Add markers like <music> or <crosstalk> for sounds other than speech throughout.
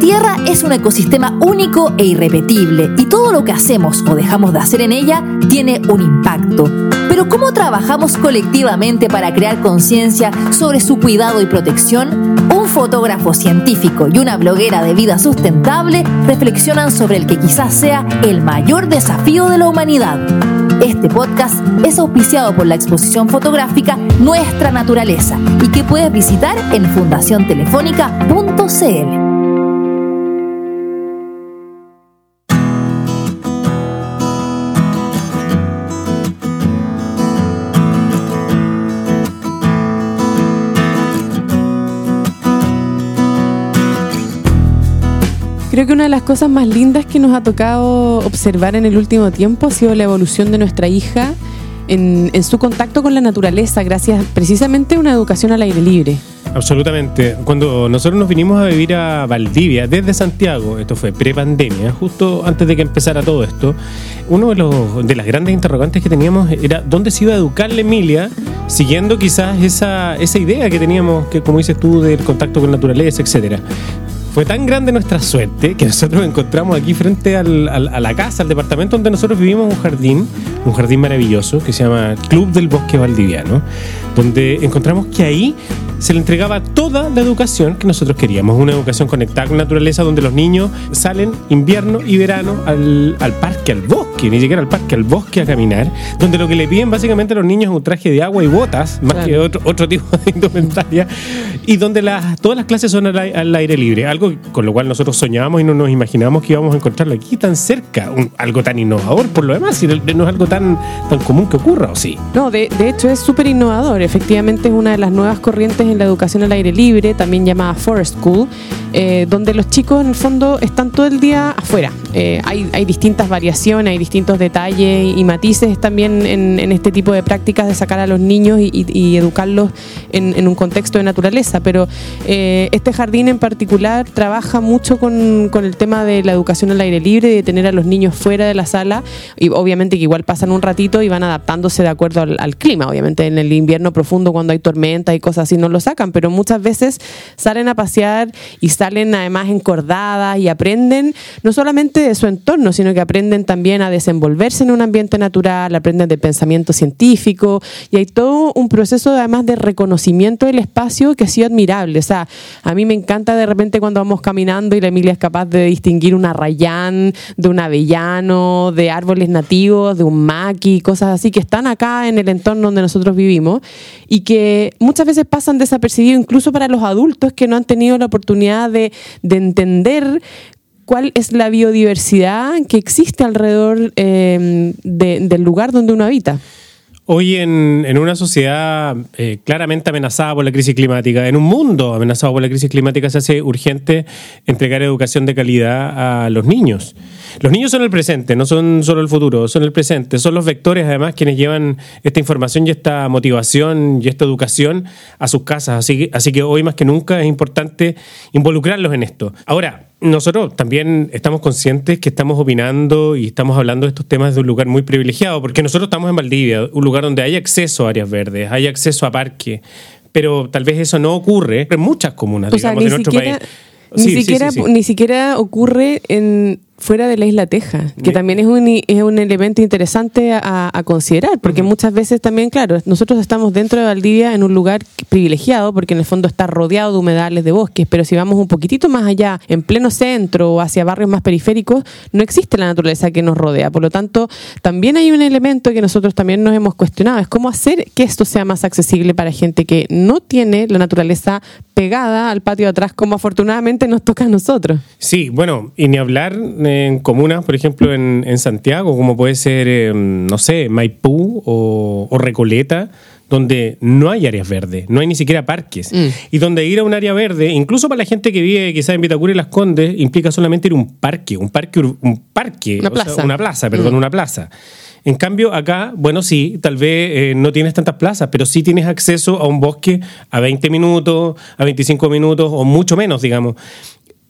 Tierra es un ecosistema único e irrepetible y todo lo que hacemos o dejamos de hacer en ella tiene un impacto. Pero ¿cómo trabajamos colectivamente para crear conciencia sobre su cuidado y protección? Un fotógrafo científico y una bloguera de vida sustentable reflexionan sobre el que quizás sea el mayor desafío de la humanidad. Este podcast es auspiciado por la exposición fotográfica Nuestra Naturaleza y que puedes visitar en fundaciontelefónica.cl. Creo que una de las cosas más lindas que nos ha tocado observar en el último tiempo ha sido la evolución de nuestra hija en, su contacto con la naturaleza, gracias precisamente a una educación al aire libre. Absolutamente. Cuando nosotros nos vinimos a vivir a Valdivia desde Santiago, esto fue pre-pandemia, justo antes de que empezara todo esto, uno de, los, de las grandes interrogantes que teníamos era dónde se iba a educar la Emilia, siguiendo quizás esa, esa idea que teníamos, que como dices tú, del contacto con la naturaleza, etcétera. Fue tan grande nuestra suerte que nosotros encontramos aquí frente al, a la casa, al departamento donde nosotros vivimos, un jardín, un jardín maravilloso que se llama Club del Bosque Valdiviano, donde encontramos que ahí se le entregaba toda la educación que nosotros queríamos, una educación conectada con la naturaleza donde los niños salen invierno y verano al, al parque, al bosque, ni siquiera al parque, al bosque a caminar, donde lo que le piden básicamente a los niños es un traje de agua y botas, más que otro, otro tipo de indumentaria, y donde las, todas las clases son al, al, aire libre, algo con lo cual nosotros soñábamos y no nos imaginábamos que íbamos a encontrarlo aquí tan cerca, un, algo tan innovador por lo demás, y no es algo tan, tan común que ocurra, ¿o sí? No, de, de hecho es súper innovador, efectivamente es una de las nuevas corrientes en la educación al aire libre, también llamada Forest School, eh, donde los chicos en el fondo están todo el día afuera. Eh, hay, distintas variaciones, hay distintos detalles y, matices también en, este tipo de prácticas de sacar a los niños y, educarlos en, un contexto de naturaleza, pero eh, este jardín en particular trabaja mucho con, el tema de la educación al aire libre, de tener a los niños fuera de la sala, y obviamente que igual pasan un ratito y van adaptándose de acuerdo al, al clima, obviamente en el invierno profundo cuando hay tormenta y cosas así no lo sacan, pero muchas veces salen a pasear y salen además encordadas y aprenden no solamente de su entorno, sino que aprenden también a desenvolverse en un ambiente natural, aprenden de pensamiento científico y hay todo un proceso además de reconocimiento del espacio que ha sido admirable. O sea, a mí me encanta de repente cuando vamos caminando y la Emilia es capaz de distinguir un arrayán, de un avellano, de árboles nativos, de un maqui, cosas así que están acá en el entorno donde nosotros vivimos y que muchas veces pasan desapercibidos incluso para los adultos que no han tenido la oportunidad de, de entender cuál es la biodiversidad que existe alrededor eh, de, del lugar donde uno habita. Hoy en, una sociedad eh, claramente amenazada por la crisis climática, en un mundo amenazado por la crisis climática, se hace urgente entregar educación de calidad a los niños. Los niños son el presente, no son solo el futuro, son el presente, son los vectores además quienes llevan esta información y esta motivación y esta educación a sus casas. Así así que hoy más que nunca es importante involucrarlos en esto. Ahora, nosotros también estamos conscientes que estamos opinando y estamos hablando de estos temas de un lugar muy privilegiado, porque nosotros estamos en Valdivia, un lugar donde hay acceso a áreas verdes, hay acceso a parques, pero tal vez eso no ocurre en muchas comunas, o digamos, sea, de nuestro siquiera, país. Ni, sí, siquiera, sí, sí, ni siquiera ocurre en fuera de la isla Teja, que también es un, es un elemento interesante a, a considerar, porque uh -huh. muchas veces también, claro, nosotros estamos dentro de Valdivia en un lugar privilegiado, porque en el fondo está rodeado de humedales, de bosques, pero si vamos un poquitito más allá, en pleno centro o hacia barrios más periféricos, no existe la naturaleza que nos rodea. Por lo tanto, también hay un elemento que nosotros también nos hemos cuestionado, es cómo hacer que esto sea más accesible para gente que no tiene la naturaleza pegada al patio de atrás, como afortunadamente nos toca a nosotros. Sí, bueno, y ni hablar en comunas, por ejemplo, en, en Santiago, como puede ser, eh, no sé, Maipú o, o, Recoleta, donde no hay áreas verdes, no hay ni siquiera parques. Mm. Y donde ir a un área verde, incluso para la gente que vive quizás en Vitacura y Las Condes, implica solamente ir a un parque, un parque, un parque, una plaza, sea, una plaza perdón, mm. una plaza. En cambio, acá, bueno, sí, tal vez eh, no tienes tantas plazas, pero sí tienes acceso a un bosque a 20 minutos, a 25 minutos o mucho menos, digamos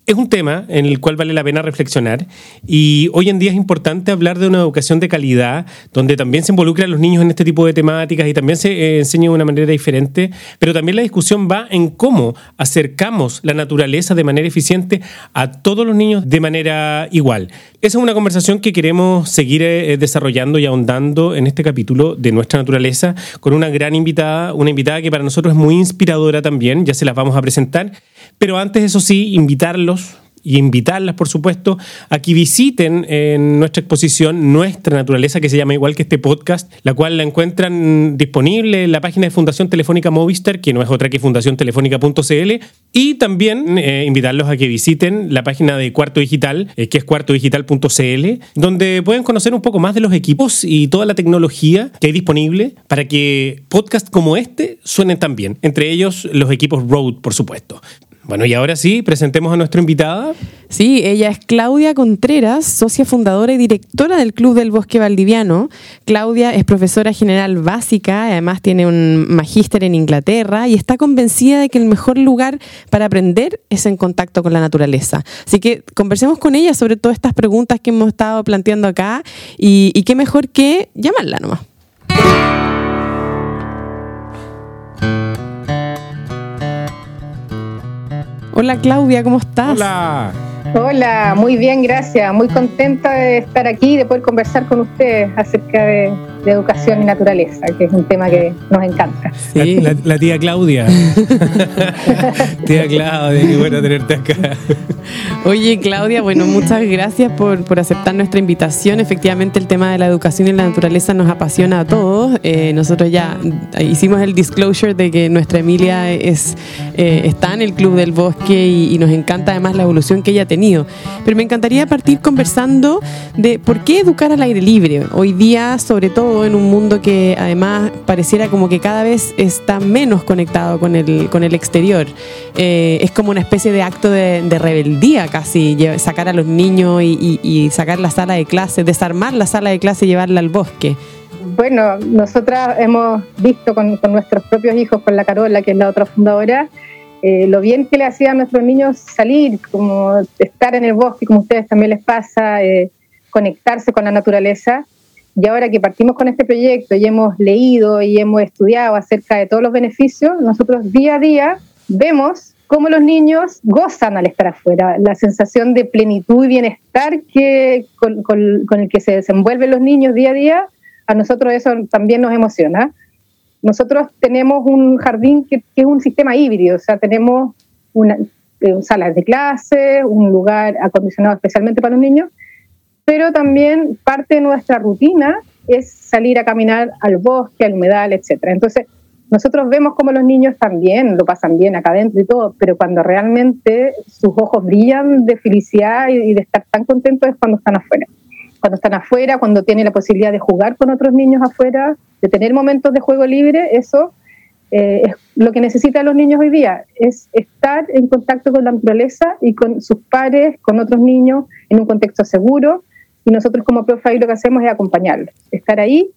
es un tema en el cual vale la pena reflexionar y hoy en día es importante hablar de una educación de calidad donde también se involucra a los niños en este tipo de temáticas y también se eh, enseña de una manera diferente, pero también la discusión va en cómo acercamos la naturaleza de manera eficiente a todos los niños de manera igual. Esa es una conversación que queremos seguir eh, desarrollando y ahondando en este capítulo de nuestra naturaleza con una gran invitada, una invitada que para nosotros es muy inspiradora también, ya se las vamos a presentar, pero antes eso sí, invitarlos y invitarlas, por supuesto, a que visiten en nuestra exposición Nuestra Naturaleza, que se llama igual que este podcast, la cual la encuentran disponible en la página de Fundación Telefónica Movistar, que no es otra que fundaciontelefónica.cl, y también eh, invitarlos a que visiten la página de Cuarto Digital, eh, que es cuartodigital.cl, donde pueden conocer un poco más de los equipos y toda la tecnología que hay disponible para que podcasts como este suenen también, entre ellos los equipos Rode, por supuesto. Bueno, y ahora sí, presentemos a nuestra invitada. Sí, ella es Claudia Contreras, socia fundadora y directora del Club del Bosque Valdiviano. Claudia es profesora general básica, además tiene un magíster en Inglaterra y está convencida de que el mejor lugar para aprender es en contacto con la naturaleza. Así que conversemos con ella sobre todas estas preguntas que hemos estado planteando acá y, y qué mejor que llamarla nomás. Hola Claudia, ¿cómo estás? Hola. Hola, muy bien, gracias. Muy contenta de estar aquí y de poder conversar con ustedes acerca de, educación y naturaleza, que es un tema que nos encanta. Sí. La, tía Claudia. <laughs> tía Claudia, qué bueno tenerte acá. Oye, Claudia, bueno, muchas gracias por, por, aceptar nuestra invitación. Efectivamente, el tema de la educación y la naturaleza nos apasiona a todos. Eh, nosotros ya hicimos el disclosure de que nuestra Emilia es, eh, está en el Club del Bosque y, y nos encanta además la evolución que ella ha tenido. Pero me encantaría partir conversando de por qué educar al aire libre. Hoy día, sobre todo en un mundo que además pareciera como que cada vez está menos conectado con el, con el exterior. Eh, es como una especie de acto de, rebeldía casi, sacar a los niños y, sacar la sala de clase, desarmar la sala de clase y llevarla al bosque. Bueno, nosotras hemos visto con, nuestros propios hijos, con la Carola, que es la otra fundadora, eh, lo bien que le hacía a nuestros niños salir, como estar en el bosque, como a ustedes también les pasa, eh, conectarse con la naturaleza. Y ahora que partimos con este proyecto y hemos leído y hemos estudiado acerca de todos los beneficios, nosotros día a día vemos cómo los niños gozan al estar afuera, la sensación de plenitud y bienestar que, con, el que se desenvuelven los niños día a día, a nosotros eso también nos emociona. Nosotros tenemos un jardín que, es un sistema híbrido, o sea, tenemos una, eh, salas de clase, un lugar acondicionado especialmente para los niños, pero también parte de nuestra rutina es salir a caminar al bosque, al humedal, etc. Entonces, nosotros vemos como los niños también lo pasan bien acá adentro y todo, pero cuando realmente sus ojos brillan de felicidad y de estar tan contentos es cuando están afuera. Cuando están afuera, cuando tienen la posibilidad de jugar con otros niños afuera, de tener momentos de juego libre, eso eh, es lo que necesitan los niños hoy día, es estar en contacto con la naturaleza y con sus pares, con otros niños, en un contexto seguro. Y nosotros como profe lo que hacemos es acompañarlos, estar ahí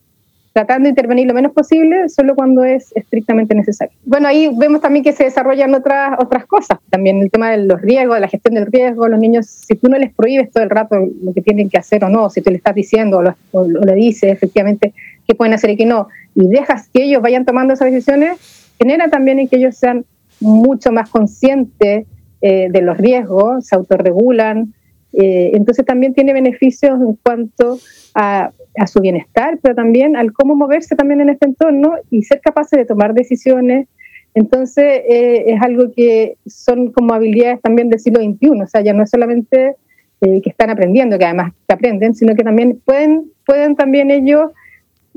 tratando de intervenir lo menos posible, solo cuando es estrictamente necesario. Bueno, ahí vemos también que se desarrollan otras, otras cosas, también el tema de los riesgos, de la gestión del riesgo, los niños, si tú no les prohíbes todo el rato lo que tienen que hacer o no, si tú le estás diciendo o, lo, le dices efectivamente qué pueden hacer y qué no, y dejas que ellos vayan tomando esas decisiones, genera también en que ellos sean mucho más conscientes eh, de los riesgos, se autorregulan, eh, entonces también tiene beneficios en cuanto a, su bienestar, pero también al cómo moverse también en este entorno y ser capaces de tomar decisiones. Entonces eh, es algo que son como habilidades también del siglo XXI, o sea, ya no es solamente eh, que están aprendiendo, que además que aprenden, sino que también pueden, pueden también ellos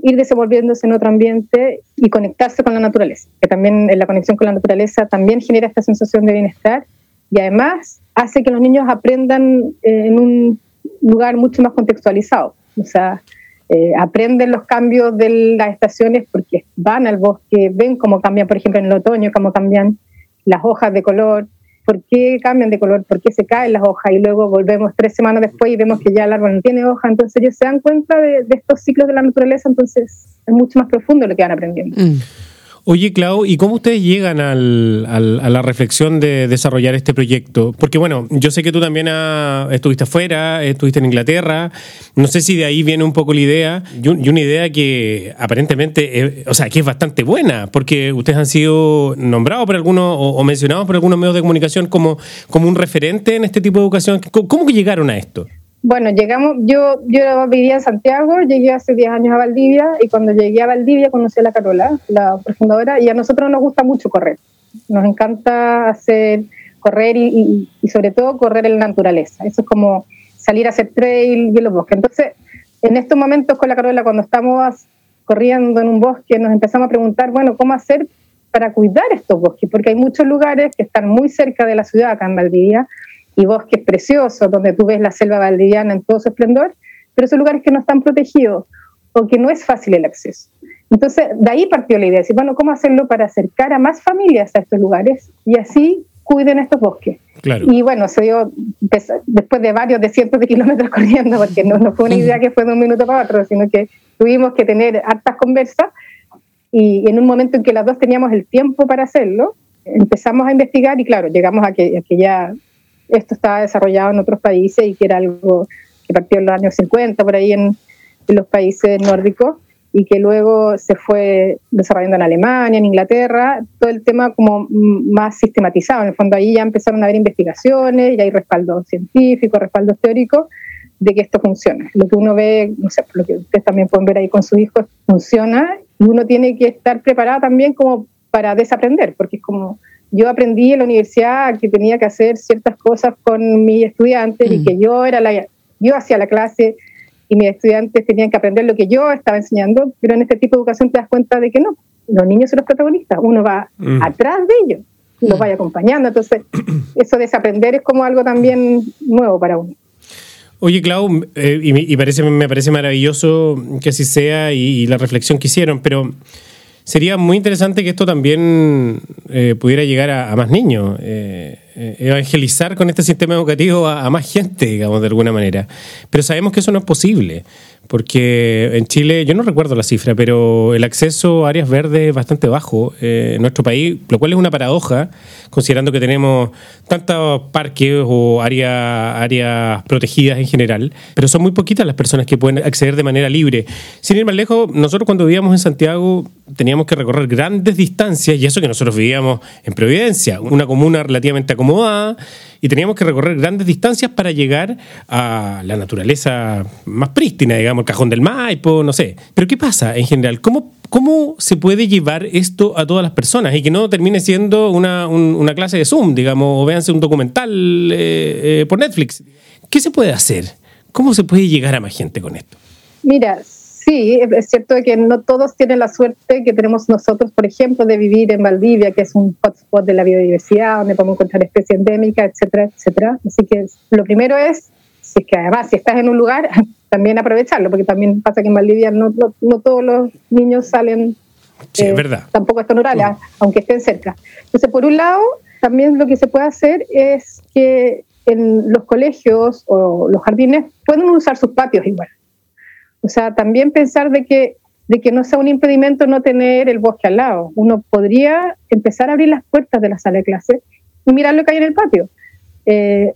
ir desenvolviéndose en otro ambiente y conectarse con la naturaleza, que también en la conexión con la naturaleza también genera esta sensación de bienestar y además hace que los niños aprendan eh, en un lugar mucho más contextualizado. O sea, eh, aprenden los cambios de las estaciones porque van al bosque, ven cómo cambian, por ejemplo, en el otoño, cómo cambian las hojas de color, por qué cambian de color, por qué se caen las hojas y luego volvemos tres semanas después y vemos que ya el árbol no tiene hoja, entonces ellos se dan cuenta de, estos ciclos de la naturaleza, entonces es mucho más profundo lo que van aprendiendo. Mm. Oye, Clau, ¿y cómo ustedes llegan al, a la reflexión de desarrollar este proyecto? Porque, bueno, yo sé que tú también estuviste afuera, estuviste en Inglaterra. No sé si de ahí viene un poco la idea. Y, una idea que aparentemente, o sea, que es bastante buena, porque ustedes han sido nombrados por algunos o, mencionados por algunos medios de comunicación como, como un referente en este tipo de educación. ¿Cómo, que llegaron a esto? Bueno, llegamos, yo, yo vivía en Santiago, llegué hace 10 años a Valdivia y cuando llegué a Valdivia conocí a la Carola, la fundadora, y a nosotros nos gusta mucho correr. Nos encanta hacer correr y, y, sobre todo correr en la naturaleza. Eso es como salir a hacer trail y en los bosques. Entonces, en estos momentos con la Carola, cuando estamos corriendo en un bosque, nos empezamos a preguntar, bueno, ¿cómo hacer para cuidar estos bosques? Porque hay muchos lugares que están muy cerca de la ciudad, acá en Valdivia, y bosques preciosos donde tú ves la selva valdiviana en todo su esplendor, pero son lugares que no están protegidos o que no es fácil el acceso. Entonces, de ahí partió la idea, de decir, bueno, ¿cómo hacerlo para acercar a más familias a estos lugares y así cuiden estos bosques? Y bueno, se dio después de varios de cientos de kilómetros <laughs> corriendo, porque no, no fue una idea que fue de un minuto para otro, sino que tuvimos que tener hartas conversas y en un momento en que las dos teníamos el tiempo para hacerlo, empezamos a investigar y claro, llegamos a que, a que ya esto estaba desarrollado en otros países y que era algo que partió en los años 50 por ahí en, los países nórdicos y que luego se fue desarrollando en Alemania, en Inglaterra, todo el tema como más sistematizado. En el fondo ahí ya empezaron a haber investigaciones, ya hay respaldo científico, respaldo teórico de que esto funciona. Lo que uno ve, no sé, lo que ustedes también pueden ver ahí con sus hijos, funciona y uno tiene que estar preparado también como para desaprender, porque es como yo aprendí en la universidad que tenía que hacer ciertas cosas con mis estudiantes y mm. que yo era la yo hacía la clase y mis estudiantes tenían que aprender lo que yo estaba enseñando, pero en este tipo de educación te das cuenta de que no, los niños son los protagonistas, uno va mm. atrás de ellos, los mm. vaya acompañando, entonces <clears throat> eso de desaprender es como algo también nuevo para uno. Oye, Clau, eh, y, parece, me parece maravilloso que así sea y la reflexión que hicieron, pero sería muy interesante que esto también eh, pudiera llegar a, más niños, eh, eh, evangelizar con este sistema educativo a, más gente, digamos, de alguna manera. Pero sabemos que eso no es posible, porque en Chile, yo no recuerdo la cifra, pero el acceso a áreas verdes es bastante bajo en nuestro país, lo cual es una paradoja, considerando que tenemos tantos parques o áreas, áreas protegidas en general, pero son muy poquitas las personas que pueden acceder de manera libre. Sin ir más lejos, nosotros cuando vivíamos en Santiago teníamos que recorrer grandes distancias, y eso que nosotros vivíamos en Providencia, una comuna relativamente acomodada, y teníamos que recorrer grandes distancias para llegar a la naturaleza más prístina, digamos, el cajón del Maipo, no sé. Pero ¿qué pasa en general? ¿Cómo, cómo se puede llevar esto a todas las personas y que no termine siendo una, clase de Zoom, digamos, o véanse un documental eh, eh, por Netflix? ¿Qué se puede hacer? ¿Cómo se puede llegar a más gente con esto? Mira, Sí, es cierto que no todos tienen la suerte que tenemos nosotros, por ejemplo, de vivir en Valdivia, que es un hotspot de la biodiversidad, donde podemos encontrar especies endémicas, etcétera, etcétera. Así que lo primero es, si es que además si estás en un lugar, también aprovecharlo, porque también pasa que en Valdivia no, no, todos los niños salen. Sí, es eh, verdad. Tampoco están rurales, mm. aunque estén cerca. Entonces, por un lado, también lo que se puede hacer es que en los colegios o los jardines pueden usar sus patios igual. O sea, también pensar de que, de que no sea un impedimento no tener el bosque al lado. Uno podría empezar a abrir las puertas de la sala de clase y mirar lo que hay en el patio. Eh,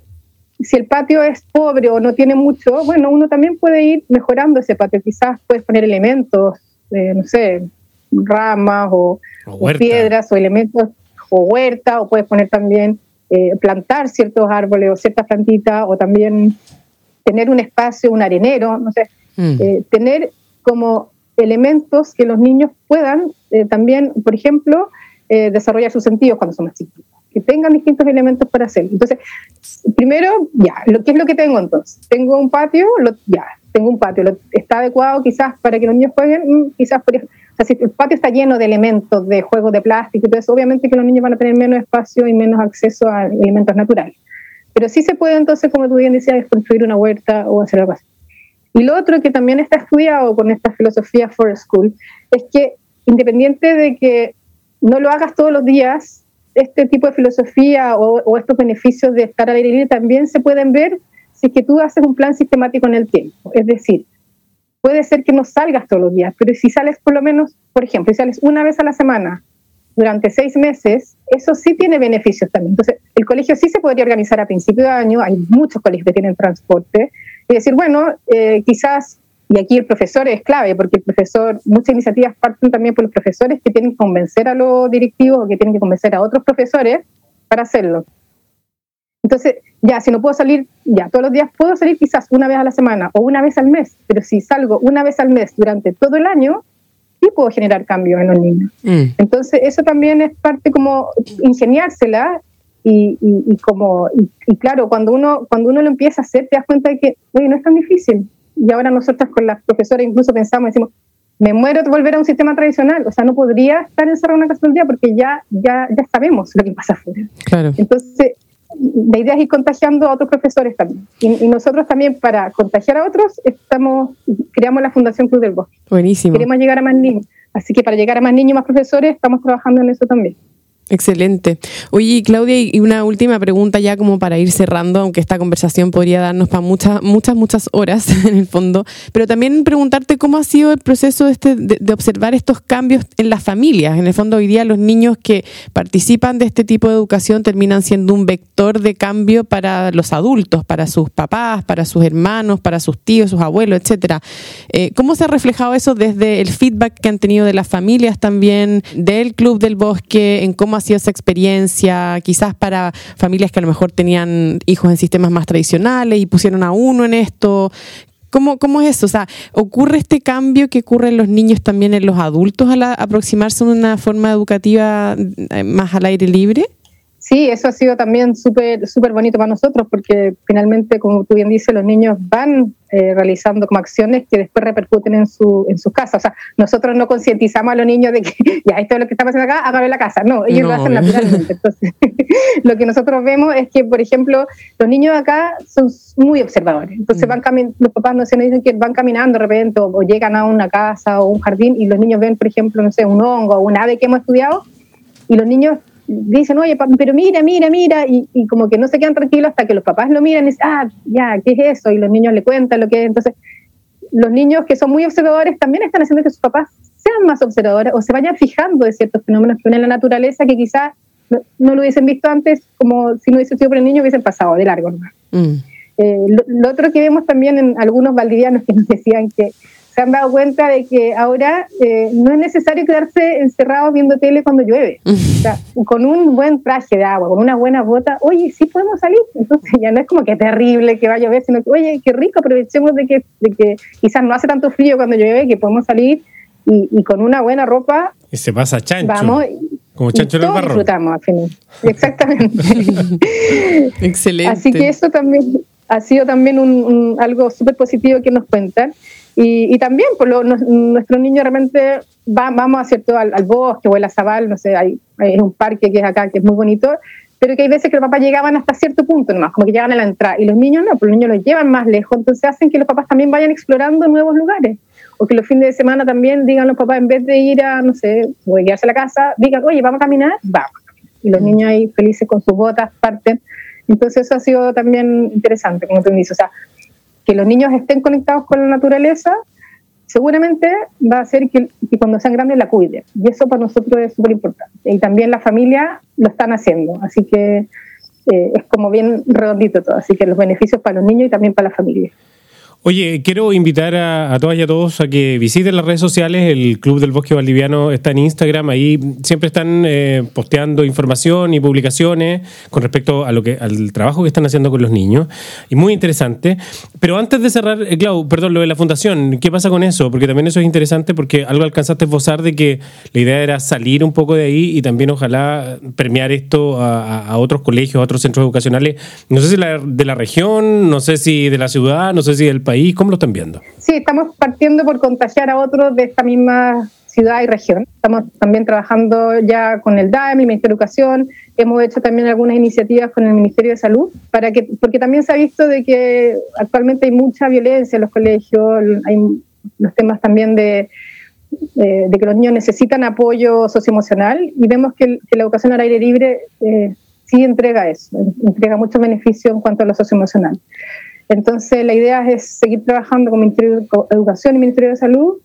si el patio es pobre o no tiene mucho, bueno, uno también puede ir mejorando ese patio. Quizás puedes poner elementos, no sé, ramas o, piedras o elementos o huerta, o puedes poner también, eh, plantar ciertos árboles o ciertas plantitas, o también tener un espacio, un arenero, no sé, Mm. Eh, tener como elementos que los niños puedan eh, también, por ejemplo, eh, desarrollar sus sentidos cuando son más chiquitos, tengan distintos elementos para hacer. Entonces, primero, ya, lo, ¿qué es lo que tengo entonces? Tengo un patio, ya, tengo un patio, está adecuado quizás para que los niños jueguen, mm, quizás por, o el patio está lleno de elementos, de juegos de plástico eso, obviamente que los niños van a tener menos espacio y menos acceso a elementos naturales. Pero sí se puede entonces, como tú bien decías, construir una huerta o hacer algo así. Y lo otro que también está estudiado con esta filosofía for School es que independiente de que no lo hagas todos los días, este tipo de filosofía o, estos beneficios de estar al aire libre también se pueden ver si es que tú haces un plan sistemático en el tiempo. Es decir, puede ser que no salgas todos los días, pero si sales por lo menos, por ejemplo, si sales una vez a la semana durante seis meses, eso sí tiene beneficios también. Entonces, el colegio sí se podría organizar a principio de año, hay muchos colegios que tienen transporte, y decir, bueno, eh, quizás, y aquí el profesor es clave, porque el profesor, muchas iniciativas parten también por los profesores que tienen que convencer a los directivos o que tienen que convencer a otros profesores para hacerlo. Entonces, ya, si no puedo salir, ya, todos los días puedo salir quizás una vez a la semana o una vez al mes, pero si salgo una vez al mes durante todo el año, sí puedo generar cambios en los niños. Mm. Entonces, eso también es parte como ingeniársela y, y, como, y, claro, cuando uno, cuando uno lo empieza a hacer, te das cuenta de que, oye, no es tan difícil. Y ahora nosotros con las profesoras incluso pensamos, decimos, me muero de volver a un sistema tradicional, o sea, no podría estar encerrado en una casa todo el día porque ya, ya, ya sabemos lo que pasa afuera. Claro. Entonces, la idea es ir contagiando a otros profesores también. Y, y, nosotros también, para contagiar a otros, estamos creamos la Fundación Cruz del Bosque. Buenísimo. Queremos llegar a más niños. Así que para llegar a más niños y más profesores, estamos trabajando en eso también. Excelente. Oye, Claudia, y una última pregunta ya como para ir cerrando, aunque esta conversación podría darnos para muchas, muchas, muchas horas <laughs> en el fondo, pero también preguntarte cómo ha sido el proceso este de, observar estos cambios en las familias. En el fondo, hoy día los niños que participan de este tipo de educación terminan siendo un vector de cambio para los adultos, para sus papás, para sus hermanos, para sus tíos, sus abuelos, etcétera. Eh, ¿Cómo se ha reflejado eso desde el feedback que han tenido de las familias también, del Club del Bosque, en cómo ha sido esa experiencia, quizás para familias que a lo mejor tenían hijos en sistemas más tradicionales y pusieron a uno en esto. ¿Cómo, ¿Cómo es eso? O sea, ¿ocurre este cambio que ocurre en los niños también en los adultos al aproximarse a una forma educativa eh, más al aire libre? Sí, eso ha sido también súper súper bonito para nosotros porque finalmente, como tú bien dices, los niños van eh, realizando como acciones que después repercuten en su en sus casas. O sea, nosotros no concientizamos a los niños de que <laughs> ya esto es lo que estamos haciendo acá, hágalo en la casa. No, ellos lo hacen naturalmente. Entonces, <laughs> lo que nosotros vemos es que, por ejemplo, los niños acá son muy observadores. Entonces mm. van los papás no se nos dicen que van caminando de repente o, o llegan a una casa o un jardín y los niños ven, por ejemplo, no sé, un hongo o un ave que hemos estudiado y los niños dicen, oye, pero mira, mira, mira, y, como que no se quedan tranquilos hasta que los papás lo miran y dicen, ah, ya, ¿qué es eso? Y los niños le cuentan lo que es. Entonces, los niños que son muy observadores también están haciendo que sus papás sean más observadores o se vayan fijando de ciertos fenómenos que ven en la naturaleza que quizás no, lo hubiesen visto antes, como si no hubiese sido por el niño, hubiesen pasado de largo. Mm. Eh, lo, otro que vemos también en algunos valdivianos que nos decían que se han dado cuenta de que ahora eh, no es necesario quedarse encerrado viendo tele cuando llueve. <laughs> o sea, con un buen traje de agua, con una buena bota, oye, sí podemos salir. Entonces ya no es como que terrible que vaya a llover, sino que, oye, qué rico, aprovechemos de que, de que quizás no hace tanto frío cuando llueve, que podemos salir y, con una buena ropa. Y se pasa chancho. Vamos. Como chancho en el barro. disfrutamos al final. Exactamente. <laughs> Excelente. Así que eso también ha sido también un, algo súper positivo que nos cuentan. Y, también, por lo, nuestros niños realmente va, vamos a cierto al, bosque o el azabal, no sé, hay, hay, un parque que es acá que es muy bonito, pero que hay veces que los papás llegaban hasta cierto punto nomás, como que llegan a la entrada, y los niños no, pues los niños los llevan más lejos, entonces hacen que los papás también vayan explorando nuevos lugares, o que los fines de semana también digan los papás, en vez de ir a, no sé, o a quedarse a la casa, digan, oye, vamos a caminar, vamos. Y los niños ahí felices con sus botas parten. Entonces eso ha sido también interesante, como tú dices, o sea, que los niños estén conectados con la naturaleza, seguramente va a hacer que, cuando sean grandes la cuiden. Y eso para nosotros es súper importante. Y también la familia lo están haciendo. Así que eh, es como bien redondito todo. Así que los beneficios para los niños y también para la familia. Oye, quiero invitar a, todas y a todos a que visiten las redes sociales. El Club del Bosque Valdiviano está en Instagram. Ahí siempre están eh, posteando información y publicaciones con respecto a lo que al trabajo que están haciendo con los niños. Y muy interesante. Pero antes de cerrar, eh, Clau, perdón, lo de la fundación, ¿qué pasa con eso? Porque también eso es interesante porque algo alcanzaste a esbozar de que la idea era salir un poco de ahí y también ojalá premiar esto a, otros colegios, a otros centros educacionales. No sé si de la región, no sé si de la ciudad, no sé si del país? ¿Cómo lo están viendo? Sí, estamos partiendo por contagiar a otros de esta misma ciudad y región. Estamos también trabajando ya con el DAEM, el Ministerio de Educación, hemos hecho también algunas iniciativas con el Ministerio de Salud, para que, porque también se ha visto de que actualmente hay mucha violencia en los colegios, hay los temas también de, de, que los niños necesitan apoyo socioemocional y vemos que, la educación al aire libre eh, sí entrega eso, entrega mucho beneficio en cuanto a lo socioemocional. Entonces, la idea es seguir trabajando con Ministerio de Educación y Ministerio de Salud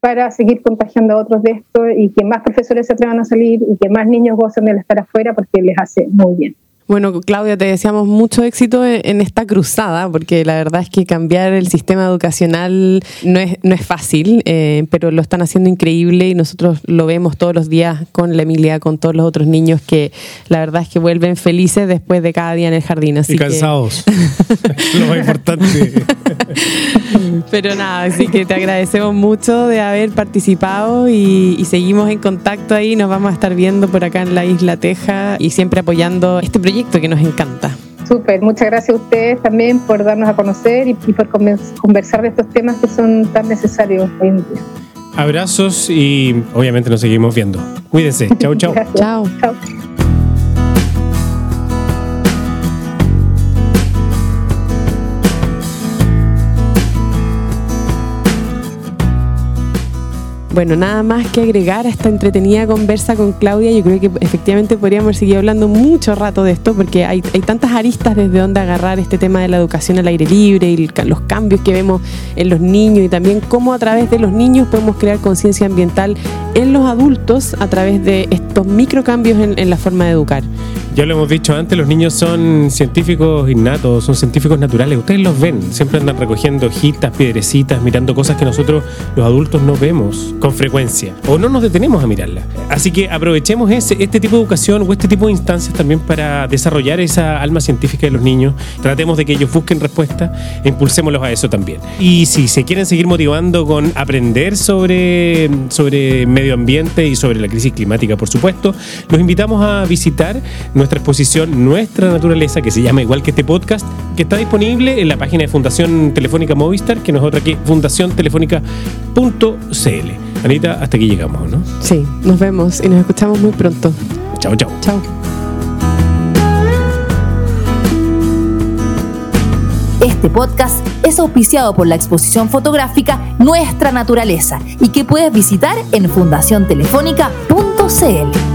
para seguir contagiando a otros de esto y que más profesores se atrevan a salir y que más niños gocen de estar afuera porque les hace muy bien. Bueno, Claudia, te deseamos mucho éxito en esta cruzada, porque la verdad es que cambiar el sistema educacional no es, no es fácil, eh, pero lo están haciendo increíble y nosotros lo vemos todos los días con la Emilia, con todos los otros niños que la verdad es que vuelven felices después de cada día en el jardín. Así y cansados. <laughs> lo más importante. pero nada, así que te agradecemos mucho de haber participado y, y seguimos en contacto ahí. Nos vamos a estar viendo por acá en la Isla Teja y siempre apoyando este proyecto que nos encanta. Súper, muchas gracias a ustedes también por darnos a conocer y, por conversar de estos temas que son tan necesarios hoy en día. Abrazos y obviamente nos seguimos viendo. Cuídense. Chau, chau. <laughs> Chao. Chao. Bueno, nada más que agregar a esta entretenida conversa con Claudia. Yo creo que efectivamente podríamos seguir hablando mucho rato de esto porque hay, tantas aristas desde donde agarrar este tema de la educación al aire libre y los cambios que vemos en los niños y también cómo a través de los niños podemos crear conciencia ambiental en los adultos a través de estos microcambios en, en la forma de educar. Ya lo hemos dicho antes, los niños son científicos innatos, son científicos naturales. Ustedes los ven, siempre andan recogiendo hojitas, piedrecitas, mirando cosas que nosotros los adultos no vemos con frecuencia o no nos detenemos a mirarlas. Así que aprovechemos ese, este tipo de educación o este tipo de instancias también para desarrollar esa alma científica de los niños. Tratemos de que ellos busquen respuestas e impulsémoslos a eso también. Y si se quieren seguir motivando con aprender sobre, sobre medio ambiente y sobre la crisis climática, por supuesto, los invitamos a visitar nuestra nuestra exposición Nuestra Naturaleza, que se llama igual que este podcast, que está disponible en la página de Fundación Telefónica Movistar, que no es otra que fundaciontelefónica.cl. Anita, hasta aquí llegamos, ¿no? Sí, nos vemos y nos escuchamos muy pronto. Chao, chao. Chao. Este podcast es auspiciado por la exposición fotográfica Nuestra Naturaleza y que puedes visitar en fundaciontelefónica.cl.